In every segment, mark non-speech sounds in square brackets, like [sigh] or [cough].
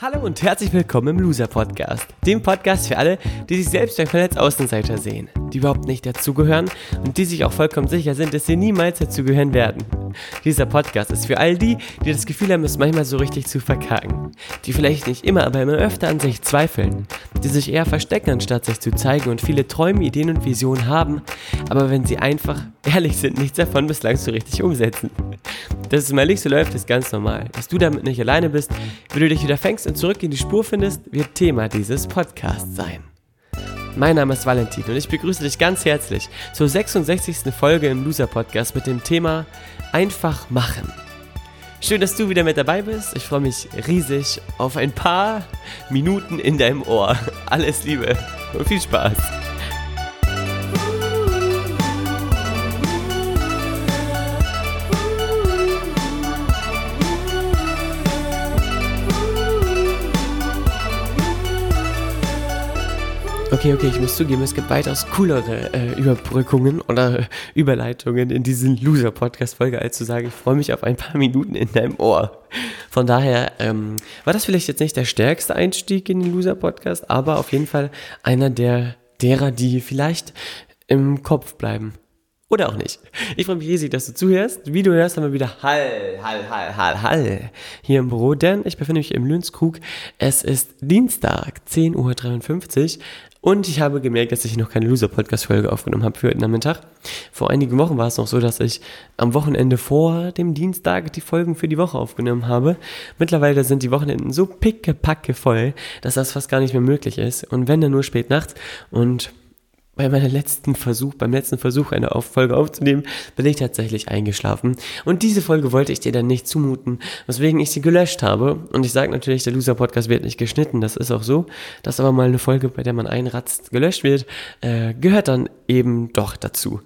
Hallo und herzlich willkommen im Loser Podcast, dem Podcast für alle, die sich selbst als Außenseiter sehen, die überhaupt nicht dazugehören und die sich auch vollkommen sicher sind, dass sie niemals dazugehören werden. Dieser Podcast ist für all die, die das Gefühl haben, es manchmal so richtig zu verkacken, die vielleicht nicht immer, aber immer öfter an sich zweifeln, die sich eher verstecken, anstatt sich zu zeigen und viele Träume, Ideen und Visionen haben, aber wenn sie einfach ehrlich sind, nichts davon bislang so richtig umsetzen. Dass es mal nicht so läuft, ist ganz normal. Dass du damit nicht alleine bist, wie du dich wieder fängst und zurück in die Spur findest, wird Thema dieses Podcasts sein. Mein Name ist Valentin und ich begrüße dich ganz herzlich zur 66. Folge im Loser Podcast mit dem Thema Einfach machen. Schön, dass du wieder mit dabei bist. Ich freue mich riesig auf ein paar Minuten in deinem Ohr. [laughs] Alles Liebe und viel Spaß. Okay, okay, ich muss zugeben, es gibt weitaus coolere äh, Überbrückungen oder äh, Überleitungen in diesen Loser-Podcast-Folge, als zu sagen, ich freue mich auf ein paar Minuten in deinem Ohr. Von daher ähm, war das vielleicht jetzt nicht der stärkste Einstieg in den Loser-Podcast, aber auf jeden Fall einer der derer, die vielleicht im Kopf bleiben. Oder auch nicht. Ich freue mich riesig, dass du zuhörst. Wie du hörst, haben wir wieder Hall, Hall, Hall, Hall, Hall hier im Büro, denn ich befinde mich im Lünzkrug. Es ist Dienstag, 10.53 Uhr und ich habe gemerkt, dass ich noch keine Loser-Podcast-Folge aufgenommen habe für heute Nachmittag. Vor einigen Wochen war es noch so, dass ich am Wochenende vor dem Dienstag die Folgen für die Woche aufgenommen habe. Mittlerweile sind die Wochenenden so pickepacke voll, dass das fast gar nicht mehr möglich ist. Und wenn dann nur spät nachts und bei meinem letzten Versuch, beim letzten Versuch eine Folge aufzunehmen, bin ich tatsächlich eingeschlafen. Und diese Folge wollte ich dir dann nicht zumuten, weswegen ich sie gelöscht habe. Und ich sage natürlich, der Loser Podcast wird nicht geschnitten, das ist auch so. Dass aber mal eine Folge, bei der man einratzt, gelöscht wird, äh, gehört dann eben doch dazu.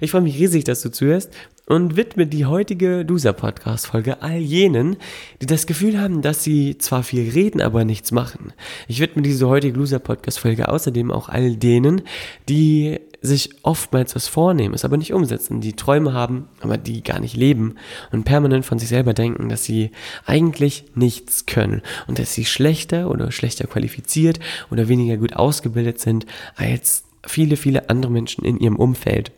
Ich freue mich riesig, dass du zuhörst und widme die heutige Loser-Podcast-Folge all jenen, die das Gefühl haben, dass sie zwar viel reden, aber nichts machen. Ich widme diese heutige Loser-Podcast-Folge außerdem auch all denen, die sich oftmals was vornehmen, es aber nicht umsetzen, die Träume haben, aber die gar nicht leben und permanent von sich selber denken, dass sie eigentlich nichts können und dass sie schlechter oder schlechter qualifiziert oder weniger gut ausgebildet sind als viele, viele andere Menschen in ihrem Umfeld.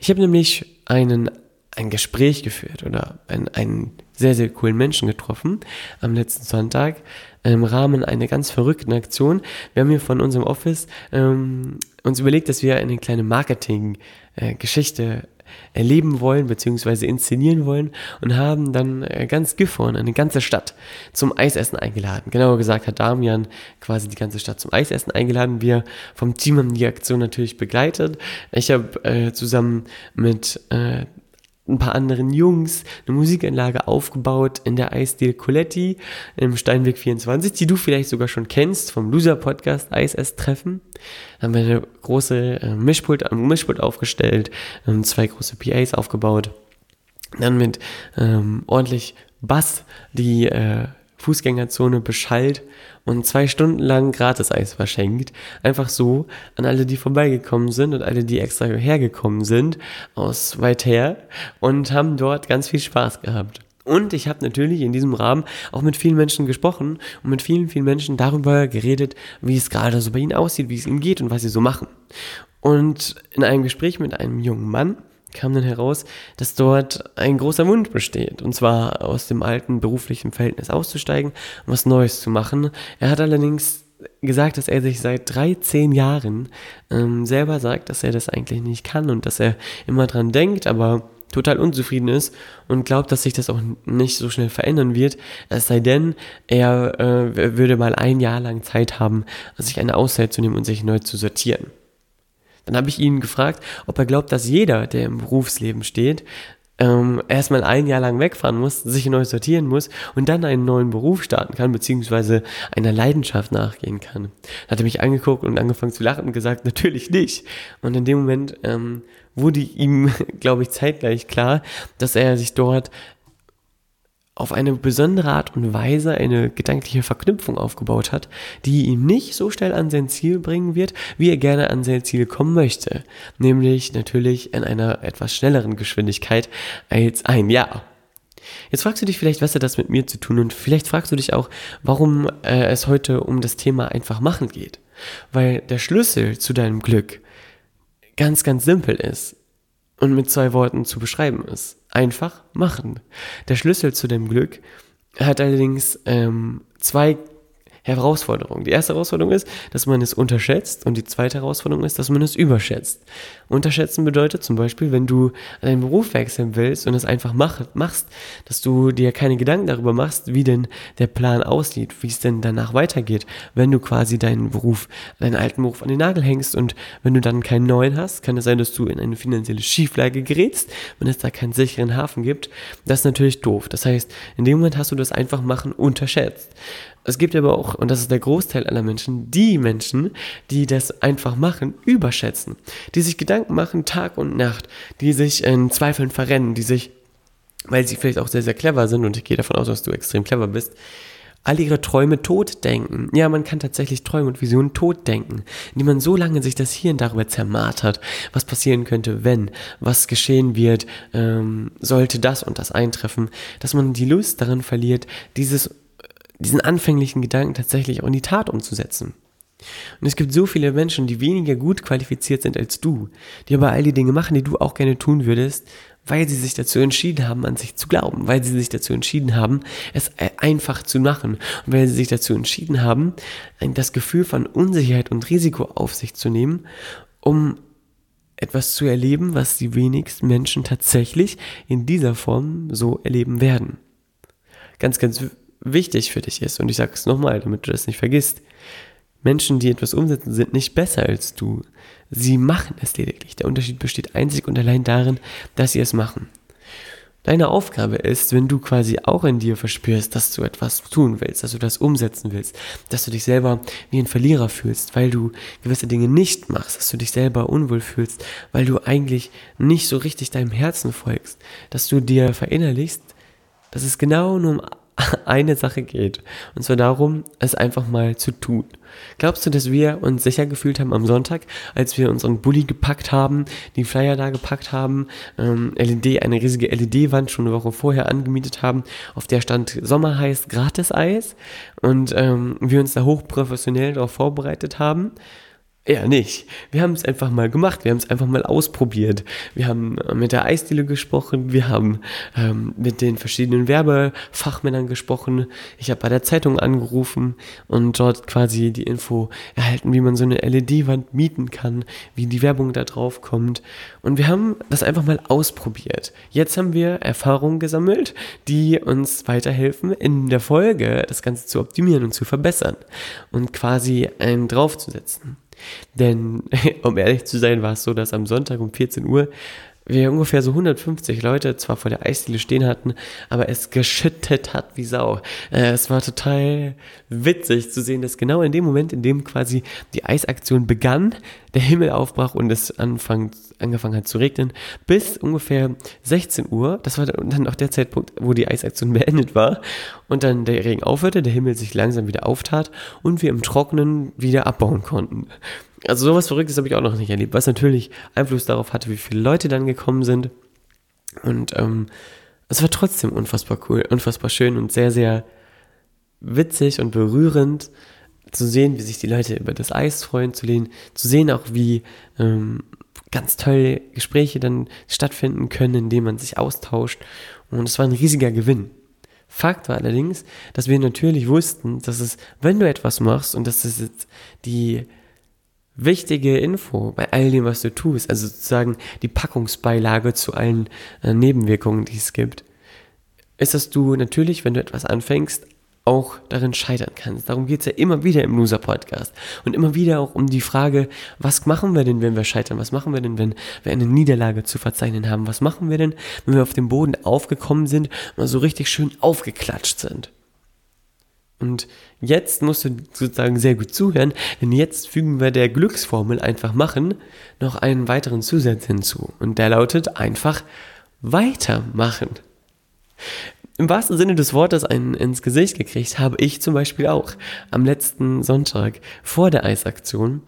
Ich habe nämlich einen, ein Gespräch geführt oder einen, einen sehr, sehr coolen Menschen getroffen am letzten Sonntag im Rahmen einer ganz verrückten Aktion. Wir haben hier von unserem Office ähm, uns überlegt, dass wir eine kleine Marketing-Geschichte erleben wollen bzw. inszenieren wollen und haben dann äh, ganz Gifhorn, eine ganze Stadt zum Eisessen eingeladen. Genauer gesagt hat Damian quasi die ganze Stadt zum Eisessen eingeladen. Wir vom Team haben die Aktion natürlich begleitet. Ich habe äh, zusammen mit äh, ein paar anderen Jungs eine Musikanlage aufgebaut in der Eisdiele Coletti im Steinweg 24, die du vielleicht sogar schon kennst vom Loser Podcast Eis Treffen. Da haben wir eine große äh, Mischpult, ein Mischpult aufgestellt, ähm, zwei große PAs aufgebaut. Dann mit ähm, ordentlich Bass die äh, Fußgängerzone beschallt und zwei Stunden lang Gratis-Eis verschenkt. Einfach so an alle, die vorbeigekommen sind und alle, die extra hergekommen sind aus weit her und haben dort ganz viel Spaß gehabt. Und ich habe natürlich in diesem Rahmen auch mit vielen Menschen gesprochen und mit vielen, vielen Menschen darüber geredet, wie es gerade so bei ihnen aussieht, wie es ihnen geht und was sie so machen. Und in einem Gespräch mit einem jungen Mann kam dann heraus, dass dort ein großer Wunsch besteht, und zwar aus dem alten beruflichen Verhältnis auszusteigen und was Neues zu machen. Er hat allerdings gesagt, dass er sich seit 13 Jahren ähm, selber sagt, dass er das eigentlich nicht kann und dass er immer dran denkt, aber total unzufrieden ist und glaubt, dass sich das auch nicht so schnell verändern wird, es sei denn, er äh, würde mal ein Jahr lang Zeit haben, sich eine Auszeit zu nehmen und sich neu zu sortieren. Dann habe ich ihn gefragt, ob er glaubt, dass jeder, der im Berufsleben steht, ähm, erstmal ein Jahr lang wegfahren muss, sich neu sortieren muss und dann einen neuen Beruf starten kann, beziehungsweise einer Leidenschaft nachgehen kann. Dann hat er mich angeguckt und angefangen zu lachen und gesagt, natürlich nicht. Und in dem Moment ähm, wurde ihm, [laughs] glaube ich, zeitgleich klar, dass er sich dort auf eine besondere Art und Weise eine gedankliche Verknüpfung aufgebaut hat, die ihn nicht so schnell an sein Ziel bringen wird, wie er gerne an sein Ziel kommen möchte. Nämlich natürlich in einer etwas schnelleren Geschwindigkeit als ein Jahr. Jetzt fragst du dich vielleicht, was hat das mit mir zu tun und vielleicht fragst du dich auch, warum äh, es heute um das Thema einfach machen geht. Weil der Schlüssel zu deinem Glück ganz, ganz simpel ist und mit zwei Worten zu beschreiben ist. Einfach machen. Der Schlüssel zu dem Glück hat allerdings ähm, zwei Herausforderung. Die erste Herausforderung ist, dass man es unterschätzt und die zweite Herausforderung ist, dass man es überschätzt. Unterschätzen bedeutet zum Beispiel, wenn du deinen Beruf wechseln willst und es einfach mach, machst, dass du dir keine Gedanken darüber machst, wie denn der Plan aussieht, wie es denn danach weitergeht, wenn du quasi deinen Beruf, deinen alten Beruf an den Nagel hängst und wenn du dann keinen neuen hast, kann es sein, dass du in eine finanzielle Schieflage gerätst, wenn es da keinen sicheren Hafen gibt. Das ist natürlich doof. Das heißt, in dem Moment hast du das einfach machen unterschätzt. Es gibt aber auch, und das ist der Großteil aller Menschen, die Menschen, die das einfach machen, überschätzen. Die sich Gedanken machen Tag und Nacht, die sich in Zweifeln verrennen, die sich, weil sie vielleicht auch sehr, sehr clever sind, und ich gehe davon aus, dass du extrem clever bist, all ihre Träume tot denken. Ja, man kann tatsächlich Träume und Visionen tot denken, indem man so lange sich das Hirn darüber zermartert, was passieren könnte, wenn, was geschehen wird, ähm, sollte das und das eintreffen, dass man die Lust daran verliert, dieses diesen anfänglichen Gedanken tatsächlich auch in die Tat umzusetzen. Und es gibt so viele Menschen, die weniger gut qualifiziert sind als du, die aber all die Dinge machen, die du auch gerne tun würdest, weil sie sich dazu entschieden haben, an sich zu glauben, weil sie sich dazu entschieden haben, es einfach zu machen und weil sie sich dazu entschieden haben, das Gefühl von Unsicherheit und Risiko auf sich zu nehmen, um etwas zu erleben, was die wenigsten Menschen tatsächlich in dieser Form so erleben werden. Ganz, ganz wichtig für dich ist, und ich sage es nochmal, damit du das nicht vergisst, Menschen, die etwas umsetzen, sind nicht besser als du. Sie machen es lediglich. Der Unterschied besteht einzig und allein darin, dass sie es machen. Deine Aufgabe ist, wenn du quasi auch in dir verspürst, dass du etwas tun willst, dass du das umsetzen willst, dass du dich selber wie ein Verlierer fühlst, weil du gewisse Dinge nicht machst, dass du dich selber unwohl fühlst, weil du eigentlich nicht so richtig deinem Herzen folgst, dass du dir verinnerlichst, dass es genau nur um [laughs] eine Sache geht. Und zwar darum, es einfach mal zu tun. Glaubst du, dass wir uns sicher gefühlt haben am Sonntag, als wir unseren Bulli gepackt haben, die Flyer da gepackt haben, ähm, LED, eine riesige LED-Wand schon eine Woche vorher angemietet haben, auf der stand Sommer heißt Gratis-Eis und ähm, wir uns da hochprofessionell darauf vorbereitet haben? Eher nicht. Wir haben es einfach mal gemacht, wir haben es einfach mal ausprobiert. Wir haben äh, mit der Eisdiele gesprochen, wir haben ähm, mit den verschiedenen Werbefachmännern gesprochen. Ich habe bei der Zeitung angerufen und dort quasi die Info erhalten, wie man so eine LED-Wand mieten kann, wie die Werbung da drauf kommt. Und wir haben das einfach mal ausprobiert. Jetzt haben wir Erfahrungen gesammelt, die uns weiterhelfen, in der Folge das Ganze zu optimieren und zu verbessern und quasi einen draufzusetzen. Denn, [laughs] um ehrlich zu sein, war es so, dass am Sonntag um 14 Uhr wir ungefähr so 150 Leute zwar vor der Eisdiele stehen hatten, aber es geschüttet hat wie Sau. Äh, es war total witzig zu sehen, dass genau in dem Moment, in dem quasi die Eisaktion begann, der Himmel aufbrach und es anfang, angefangen hat zu regnen, bis ungefähr 16 Uhr, das war dann auch der Zeitpunkt, wo die Eisaktion [laughs] beendet war, und dann der Regen aufhörte, der Himmel sich langsam wieder auftat und wir im Trockenen wieder abbauen konnten. Also sowas Verrücktes habe ich auch noch nicht erlebt, was natürlich Einfluss darauf hatte, wie viele Leute dann gekommen sind. Und ähm, es war trotzdem unfassbar cool, unfassbar schön und sehr, sehr witzig und berührend zu sehen, wie sich die Leute über das Eis freuen, zu, lehnen, zu sehen auch, wie ähm, ganz tolle Gespräche dann stattfinden können, indem man sich austauscht. Und es war ein riesiger Gewinn. Fakt war allerdings, dass wir natürlich wussten, dass es, wenn du etwas machst und das ist jetzt die wichtige Info bei all dem, was du tust, also sozusagen die Packungsbeilage zu allen äh, Nebenwirkungen, die es gibt, ist, dass du natürlich, wenn du etwas anfängst, auch darin scheitern kannst. Darum geht es ja immer wieder im Loser-Podcast. Und immer wieder auch um die Frage, was machen wir denn, wenn wir scheitern? Was machen wir denn, wenn wir eine Niederlage zu verzeichnen haben? Was machen wir denn, wenn wir auf dem Boden aufgekommen sind und so richtig schön aufgeklatscht sind? Und jetzt musst du sozusagen sehr gut zuhören, denn jetzt fügen wir der Glücksformel einfach machen noch einen weiteren Zusatz hinzu. Und der lautet einfach weitermachen. Im wahrsten Sinne des Wortes einen ins Gesicht gekriegt habe ich zum Beispiel auch am letzten Sonntag vor der Eisaktion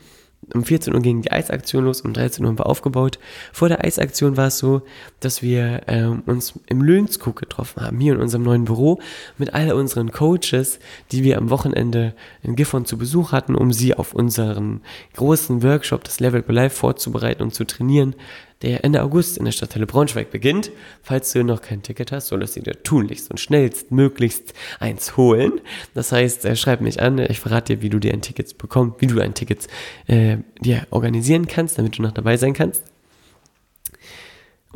um 14 Uhr ging die Eisaktion los, um 13 Uhr haben wir aufgebaut. Vor der Eisaktion war es so, dass wir ähm, uns im Löhnskug getroffen haben, hier in unserem neuen Büro, mit all unseren Coaches, die wir am Wochenende in Gifhorn zu Besuch hatten, um sie auf unseren großen Workshop, das Level Up Life, vorzubereiten und zu trainieren, der Ende August in der Stadtteile Braunschweig beginnt. Falls du noch kein Ticket hast, solltest du dir tunlichst und schnellstmöglichst eins holen. Das heißt, äh, schreib mich an, ich verrate dir, wie du dir ein Ticket bekommst, wie du ein Ticket äh, dir organisieren kannst, damit du noch dabei sein kannst.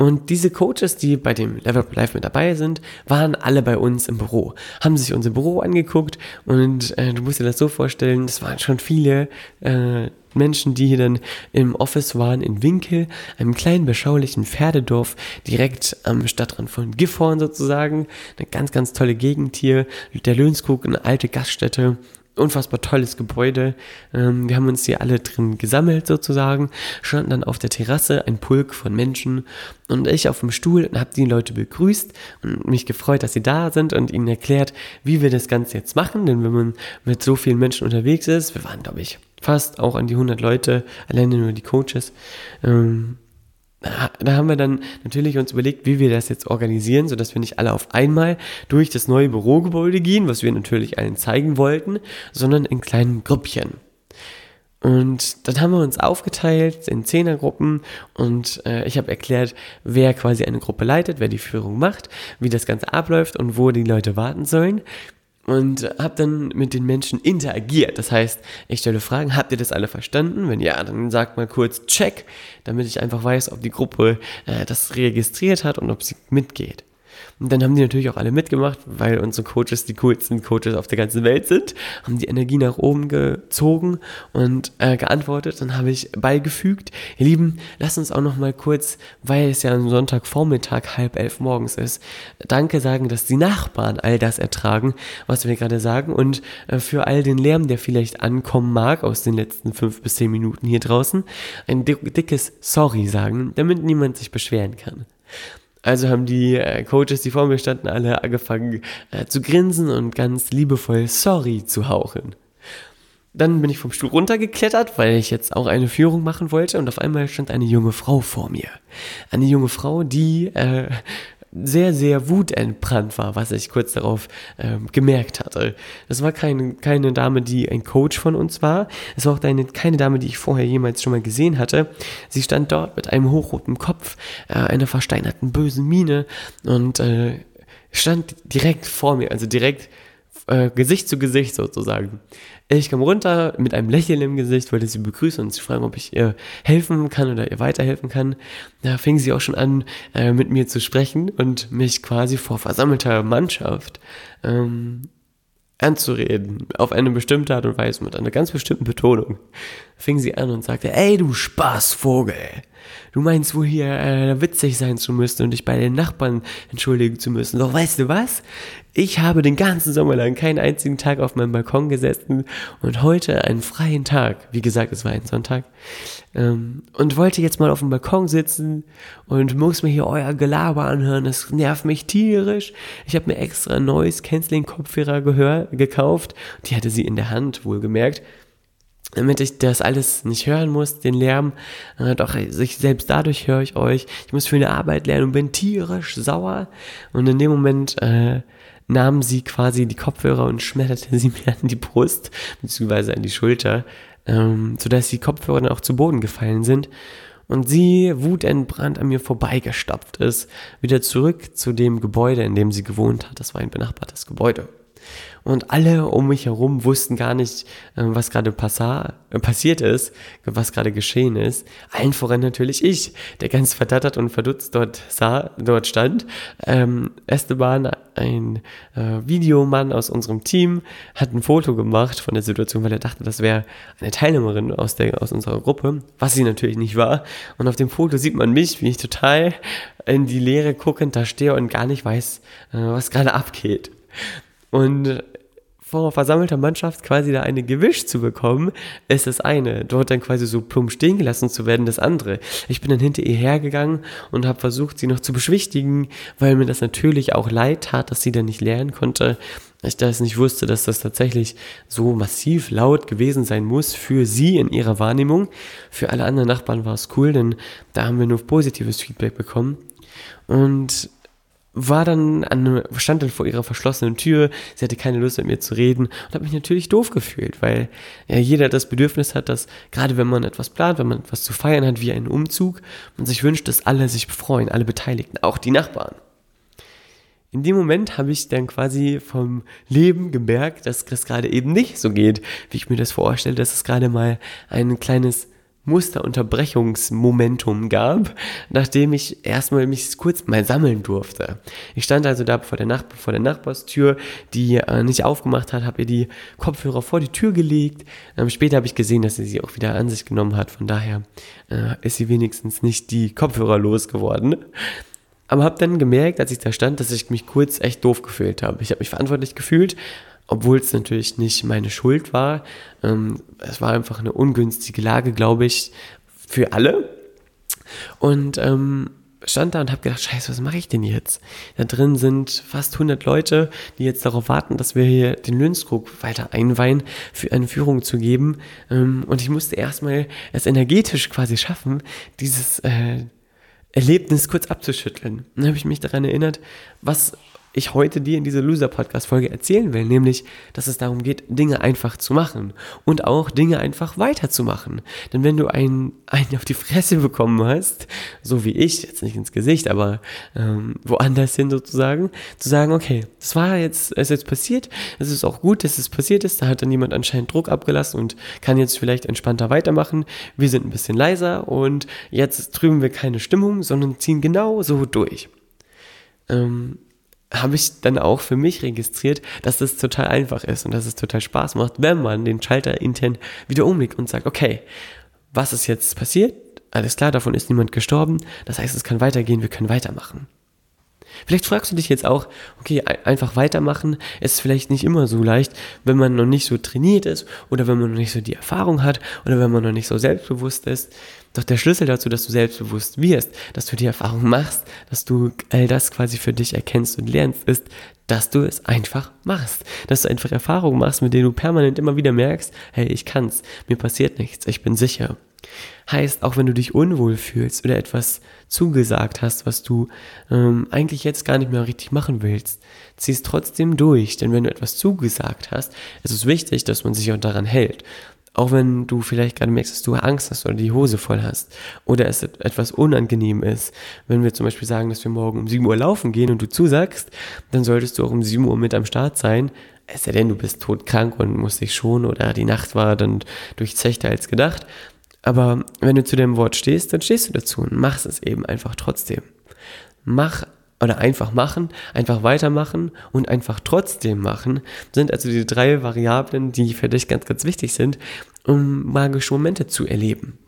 Und diese Coaches, die bei dem Level Up Live mit dabei sind, waren alle bei uns im Büro, haben sich unser Büro angeguckt und äh, du musst dir das so vorstellen, es waren schon viele äh, Menschen, die hier dann im Office waren in Winkel, einem kleinen beschaulichen Pferdedorf direkt am Stadtrand von Gifhorn sozusagen. Eine ganz, ganz tolle Gegend hier. Der Löhnskog, eine alte Gaststätte unfassbar tolles Gebäude. Ähm, wir haben uns hier alle drin gesammelt sozusagen, standen dann auf der Terrasse, ein Pulk von Menschen und ich auf dem Stuhl und habe die Leute begrüßt und mich gefreut, dass sie da sind und ihnen erklärt, wie wir das Ganze jetzt machen, denn wenn man mit so vielen Menschen unterwegs ist, wir waren glaube ich fast auch an die 100 Leute, alleine nur die Coaches, ähm, da haben wir dann natürlich uns überlegt, wie wir das jetzt organisieren, sodass wir nicht alle auf einmal durch das neue Bürogebäude gehen, was wir natürlich allen zeigen wollten, sondern in kleinen Grüppchen. Und dann haben wir uns aufgeteilt in Zehnergruppen und äh, ich habe erklärt, wer quasi eine Gruppe leitet, wer die Führung macht, wie das Ganze abläuft und wo die Leute warten sollen und habe dann mit den Menschen interagiert. Das heißt, ich stelle Fragen, habt ihr das alle verstanden? Wenn ja, dann sagt mal kurz Check, damit ich einfach weiß, ob die Gruppe äh, das registriert hat und ob sie mitgeht. Und dann haben die natürlich auch alle mitgemacht, weil unsere Coaches die coolsten Coaches auf der ganzen Welt sind, haben die Energie nach oben gezogen und äh, geantwortet. Dann habe ich beigefügt, ihr Lieben, lasst uns auch noch mal kurz, weil es ja am Sonntagvormittag halb elf morgens ist, Danke sagen, dass die Nachbarn all das ertragen, was wir gerade sagen und äh, für all den Lärm, der vielleicht ankommen mag aus den letzten fünf bis zehn Minuten hier draußen, ein dickes Sorry sagen, damit niemand sich beschweren kann. Also haben die äh, Coaches, die vor mir standen, alle angefangen äh, zu grinsen und ganz liebevoll Sorry zu hauchen. Dann bin ich vom Stuhl runtergeklettert, weil ich jetzt auch eine Führung machen wollte und auf einmal stand eine junge Frau vor mir. Eine junge Frau, die äh, sehr, sehr wutentbrannt war, was ich kurz darauf ähm, gemerkt hatte. Das war keine, keine Dame, die ein Coach von uns war. Es war auch eine, keine Dame, die ich vorher jemals schon mal gesehen hatte. Sie stand dort mit einem hochroten Kopf, äh, einer versteinerten bösen Miene und äh, stand direkt vor mir, also direkt äh, Gesicht zu Gesicht sozusagen. Ich kam runter mit einem Lächeln im Gesicht, wollte sie begrüßen und sie fragen, ob ich ihr helfen kann oder ihr weiterhelfen kann. Da fing sie auch schon an, äh, mit mir zu sprechen und mich quasi vor versammelter Mannschaft ähm, anzureden, auf eine bestimmte Art und Weise, mit einer ganz bestimmten Betonung. Fing sie an und sagte, ey du Spaßvogel, du meinst wohl hier äh, witzig sein zu müssen und dich bei den Nachbarn entschuldigen zu müssen. Doch weißt du was? Ich habe den ganzen Sommer lang keinen einzigen Tag auf meinem Balkon gesessen und heute einen freien Tag. Wie gesagt, es war ein Sonntag. Ähm, und wollte jetzt mal auf dem Balkon sitzen und muss mir hier euer Gelaber anhören. Das nervt mich tierisch. Ich habe mir extra ein neues Canceling-Kopfhörer gekauft. Die hatte sie in der Hand, wohlgemerkt damit ich das alles nicht hören muss, den Lärm. Äh, doch ich selbst dadurch höre ich euch. Ich muss für eine Arbeit lernen und bin tierisch sauer. Und in dem Moment äh, nahm sie quasi die Kopfhörer und schmetterte sie [laughs] mir an die Brust, beziehungsweise an die Schulter, ähm, sodass die Kopfhörer dann auch zu Boden gefallen sind. Und sie, wutentbrannt an mir vorbeigestopft ist, wieder zurück zu dem Gebäude, in dem sie gewohnt hat. Das war ein benachbartes Gebäude und alle um mich herum wussten gar nicht, äh, was gerade äh, passiert ist, was gerade geschehen ist. Allen voran natürlich ich, der ganz verdattert und verdutzt dort sah, dort stand. Ähm, Esteban, ein äh, Videomann aus unserem Team, hat ein Foto gemacht von der Situation, weil er dachte, das wäre eine Teilnehmerin aus, der, aus unserer Gruppe, was sie natürlich nicht war. Und auf dem Foto sieht man mich, wie ich total in die Leere guckend da stehe und gar nicht weiß, äh, was gerade abgeht. Und vor versammelter Mannschaft quasi da eine gewischt zu bekommen, ist das eine. Dort dann quasi so plump stehen gelassen zu werden, das andere. Ich bin dann hinter ihr hergegangen und habe versucht, sie noch zu beschwichtigen, weil mir das natürlich auch leid tat, dass sie dann nicht lernen konnte. Ich das nicht wusste, dass das tatsächlich so massiv laut gewesen sein muss für sie in ihrer Wahrnehmung. Für alle anderen Nachbarn war es cool, denn da haben wir nur positives Feedback bekommen. Und war dann an, stand dann vor ihrer verschlossenen Tür, sie hatte keine Lust mit mir zu reden und habe mich natürlich doof gefühlt, weil ja, jeder das Bedürfnis hat, dass gerade wenn man etwas plant, wenn man etwas zu feiern hat, wie einen Umzug, man sich wünscht, dass alle sich freuen, alle Beteiligten, auch die Nachbarn. In dem Moment habe ich dann quasi vom Leben gemerkt, dass das gerade eben nicht so geht, wie ich mir das vorstelle, dass es gerade mal ein kleines Musterunterbrechungsmomentum gab, nachdem ich erstmal mich kurz mal sammeln durfte. Ich stand also da vor der, Nach vor der Nachbarstür, die äh, nicht aufgemacht hat, habe ihr die Kopfhörer vor die Tür gelegt. Ähm, später habe ich gesehen, dass sie sie auch wieder an sich genommen hat. Von daher äh, ist sie wenigstens nicht die Kopfhörer losgeworden. Aber habe dann gemerkt, als ich da stand, dass ich mich kurz echt doof gefühlt habe. Ich habe mich verantwortlich gefühlt, obwohl es natürlich nicht meine Schuld war. Ähm, es war einfach eine ungünstige Lage, glaube ich, für alle. Und ähm, stand da und habe gedacht, scheiße, was mache ich denn jetzt? Da drin sind fast 100 Leute, die jetzt darauf warten, dass wir hier den Lönskrug weiter einweihen, für eine Führung zu geben. Ähm, und ich musste erstmal es energetisch quasi schaffen, dieses äh, Erlebnis kurz abzuschütteln. Dann habe ich mich daran erinnert, was ich heute dir in dieser Loser-Podcast-Folge erzählen will, nämlich, dass es darum geht, Dinge einfach zu machen und auch Dinge einfach weiterzumachen. Denn wenn du einen, einen auf die Fresse bekommen hast, so wie ich, jetzt nicht ins Gesicht, aber ähm, woanders hin sozusagen, zu sagen, okay, das war jetzt, ist jetzt passiert, es ist auch gut, dass es passiert ist, da hat dann jemand anscheinend Druck abgelassen und kann jetzt vielleicht entspannter weitermachen, wir sind ein bisschen leiser und jetzt trüben wir keine Stimmung, sondern ziehen genau so durch. Ähm, habe ich dann auch für mich registriert, dass das total einfach ist und dass es total Spaß macht, wenn man den Schalter intern wieder umlegt und sagt, okay, was ist jetzt passiert? Alles klar, davon ist niemand gestorben. Das heißt, es kann weitergehen, wir können weitermachen. Vielleicht fragst du dich jetzt auch, okay, einfach weitermachen ist vielleicht nicht immer so leicht, wenn man noch nicht so trainiert ist oder wenn man noch nicht so die Erfahrung hat oder wenn man noch nicht so selbstbewusst ist. Doch der Schlüssel dazu, dass du selbstbewusst wirst, dass du die Erfahrung machst, dass du all das quasi für dich erkennst und lernst, ist, dass du es einfach machst. Dass du einfach Erfahrungen machst, mit denen du permanent immer wieder merkst, hey, ich kann's, mir passiert nichts, ich bin sicher. Heißt, auch wenn du dich unwohl fühlst oder etwas zugesagt hast, was du ähm, eigentlich jetzt gar nicht mehr richtig machen willst, zieh es trotzdem durch. Denn wenn du etwas zugesagt hast, ist es wichtig, dass man sich auch daran hält. Auch wenn du vielleicht gerade merkst, dass du Angst hast oder die Hose voll hast oder es etwas unangenehm ist. Wenn wir zum Beispiel sagen, dass wir morgen um 7 Uhr laufen gehen und du zusagst, dann solltest du auch um 7 Uhr mit am Start sein. Es sei denn, du bist todkrank und musst dich schon oder die Nacht war dann durchzechter als gedacht. Aber wenn du zu dem Wort stehst, dann stehst du dazu und machst es eben einfach trotzdem. Mach oder einfach machen, einfach weitermachen und einfach trotzdem machen, sind also die drei Variablen, die für dich ganz, ganz wichtig sind, um magische Momente zu erleben.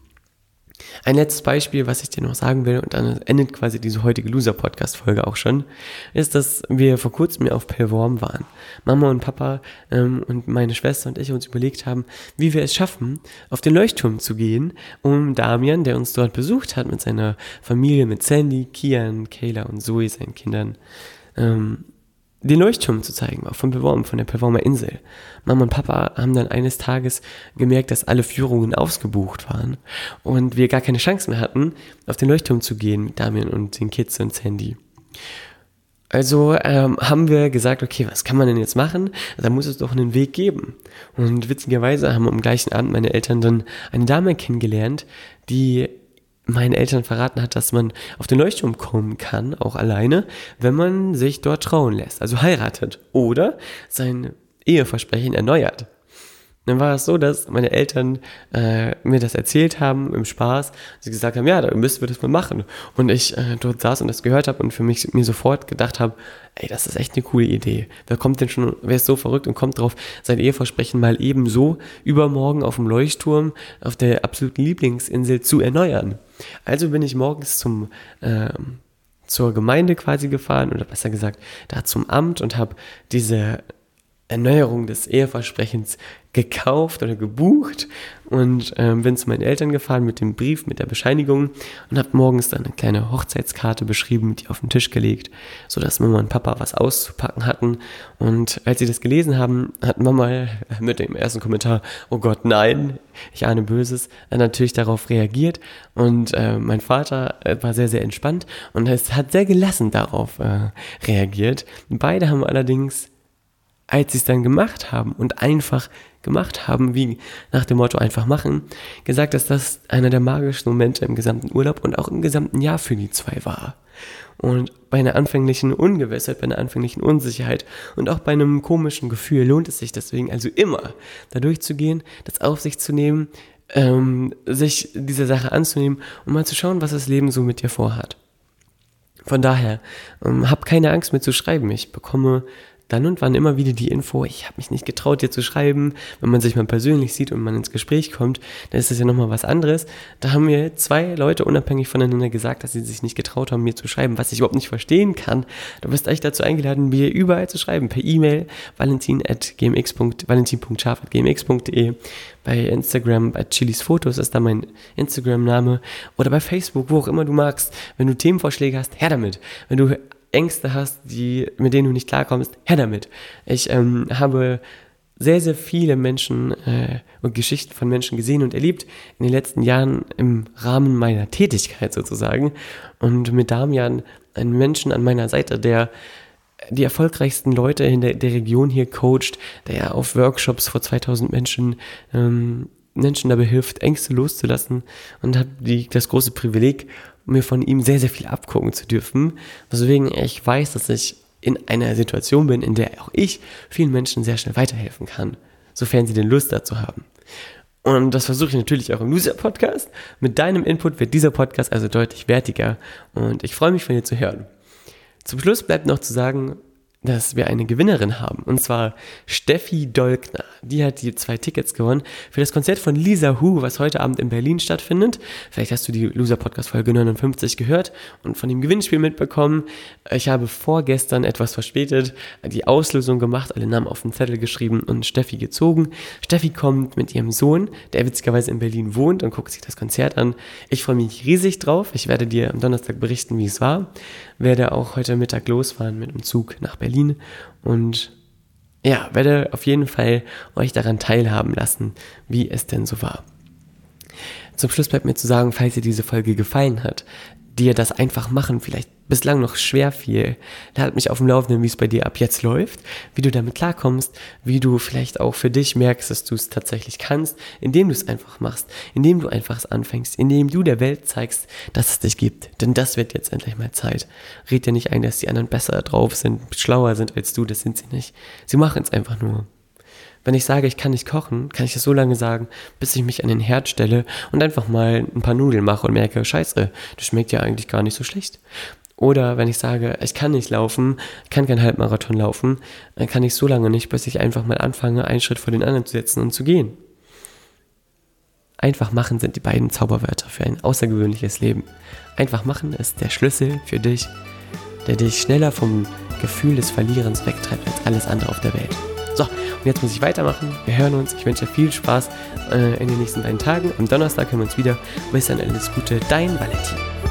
Ein letztes Beispiel, was ich dir noch sagen will, und dann endet quasi diese heutige Loser-Podcast-Folge auch schon, ist, dass wir vor kurzem auf Pellworm waren. Mama und Papa ähm, und meine Schwester und ich uns überlegt haben, wie wir es schaffen, auf den Leuchtturm zu gehen, um Damian, der uns dort besucht hat, mit seiner Familie, mit Sandy, Kian, Kayla und Zoe, seinen Kindern, ähm, den Leuchtturm zu zeigen war, von Beworm, von der Bewormer Insel. Mama und Papa haben dann eines Tages gemerkt, dass alle Führungen ausgebucht waren und wir gar keine Chance mehr hatten, auf den Leuchtturm zu gehen mit Damien und den Kids und Sandy. Also ähm, haben wir gesagt, okay, was kann man denn jetzt machen? Da muss es doch einen Weg geben. Und witzigerweise haben am gleichen Abend meine Eltern dann eine Dame kennengelernt, die meinen Eltern verraten hat, dass man auf den Leuchtturm kommen kann, auch alleine, wenn man sich dort trauen lässt, also heiratet oder sein Eheversprechen erneuert. Dann war es so, dass meine Eltern äh, mir das erzählt haben im Spaß. Sie gesagt haben, ja, dann müssen wir das mal machen. Und ich äh, dort saß und das gehört habe und für mich mir sofort gedacht habe, ey, das ist echt eine coole Idee. Wer kommt denn schon, wer ist so verrückt und kommt drauf, sein Eheversprechen mal eben so übermorgen auf dem Leuchtturm auf der absoluten Lieblingsinsel zu erneuern. Also bin ich morgens zum äh, zur Gemeinde quasi gefahren oder besser gesagt da zum Amt und habe diese Erneuerung des Eheversprechens gekauft oder gebucht und ähm, bin zu meinen Eltern gefahren mit dem Brief, mit der Bescheinigung und habe morgens dann eine kleine Hochzeitskarte beschrieben, die auf den Tisch gelegt, sodass Mama und Papa was auszupacken hatten. Und als sie das gelesen haben, hat Mama [laughs] mit dem ersten Kommentar, oh Gott, nein, ich ahne Böses, natürlich darauf reagiert und äh, mein Vater äh, war sehr, sehr entspannt und es hat sehr gelassen darauf äh, reagiert. Beide haben allerdings als sie es dann gemacht haben und einfach gemacht haben, wie nach dem Motto einfach machen, gesagt, dass das einer der magischsten Momente im gesamten Urlaub und auch im gesamten Jahr für die zwei war. Und bei einer anfänglichen Ungewissheit, bei einer anfänglichen Unsicherheit und auch bei einem komischen Gefühl lohnt es sich deswegen also immer, da durchzugehen, das auf sich zu nehmen, ähm, sich dieser Sache anzunehmen und mal zu schauen, was das Leben so mit dir vorhat. Von daher, ähm, hab keine Angst mehr zu schreiben. Ich bekomme dann und wann immer wieder die Info, ich habe mich nicht getraut, dir zu schreiben. Wenn man sich mal persönlich sieht und man ins Gespräch kommt, dann ist das ja nochmal was anderes. Da haben mir zwei Leute unabhängig voneinander gesagt, dass sie sich nicht getraut haben, mir zu schreiben, was ich überhaupt nicht verstehen kann. Du bist echt dazu eingeladen, mir überall zu schreiben. Per E-Mail, valentin.gmx. valentin.scharf.gmx.de bei Instagram, bei Chilis Fotos ist da mein Instagram-Name oder bei Facebook, wo auch immer du magst. Wenn du Themenvorschläge hast, her damit. Wenn du Ängste hast, die, mit denen du nicht klarkommst, her damit. Ich ähm, habe sehr, sehr viele Menschen äh, und Geschichten von Menschen gesehen und erlebt in den letzten Jahren im Rahmen meiner Tätigkeit sozusagen. Und mit Damian, einen Menschen an meiner Seite, der die erfolgreichsten Leute in der, der Region hier coacht, der auf Workshops vor 2000 Menschen ähm, Menschen dabei hilft, Ängste loszulassen und habe das große Privileg, mir von ihm sehr, sehr viel abgucken zu dürfen, weswegen ich weiß, dass ich in einer Situation bin, in der auch ich vielen Menschen sehr schnell weiterhelfen kann, sofern sie den Lust dazu haben. Und das versuche ich natürlich auch im Loser-Podcast. Mit deinem Input wird dieser Podcast also deutlich wertiger und ich freue mich von dir zu hören. Zum Schluss bleibt noch zu sagen, dass wir eine Gewinnerin haben. Und zwar Steffi Dolkner. Die hat die zwei Tickets gewonnen für das Konzert von Lisa Hu, was heute Abend in Berlin stattfindet. Vielleicht hast du die Loser Podcast Folge 59 gehört und von dem Gewinnspiel mitbekommen. Ich habe vorgestern etwas verspätet die Auslösung gemacht, alle Namen auf den Zettel geschrieben und Steffi gezogen. Steffi kommt mit ihrem Sohn, der witzigerweise in Berlin wohnt und guckt sich das Konzert an. Ich freue mich riesig drauf. Ich werde dir am Donnerstag berichten, wie es war. Werde auch heute Mittag losfahren mit dem Zug nach Berlin Berlin und ja, werde auf jeden Fall euch daran teilhaben lassen, wie es denn so war. Zum Schluss bleibt mir zu sagen, falls dir diese Folge gefallen hat, dir das einfach machen vielleicht bislang noch schwer fiel, halt mich auf dem Laufenden, wie es bei dir ab jetzt läuft, wie du damit klarkommst, wie du vielleicht auch für dich merkst, dass du es tatsächlich kannst, indem du es einfach machst, indem du einfach es anfängst, indem du der Welt zeigst, dass es dich gibt. Denn das wird jetzt endlich mal Zeit. Red dir nicht ein, dass die anderen besser drauf sind, schlauer sind als du, das sind sie nicht. Sie machen es einfach nur. Wenn ich sage, ich kann nicht kochen, kann ich das so lange sagen, bis ich mich an den Herd stelle und einfach mal ein paar Nudeln mache und merke, scheiße, das schmeckt ja eigentlich gar nicht so schlecht. Oder wenn ich sage, ich kann nicht laufen, kann kein Halbmarathon laufen, dann kann ich so lange nicht, bis ich einfach mal anfange, einen Schritt vor den anderen zu setzen und zu gehen. Einfach machen sind die beiden Zauberwörter für ein außergewöhnliches Leben. Einfach machen ist der Schlüssel für dich, der dich schneller vom Gefühl des Verlierens wegtreibt als alles andere auf der Welt. So, und jetzt muss ich weitermachen. Wir hören uns. Ich wünsche dir viel Spaß äh, in den nächsten beiden Tagen. Am Donnerstag hören wir uns wieder. Bis dann alles Gute. Dein Valentin.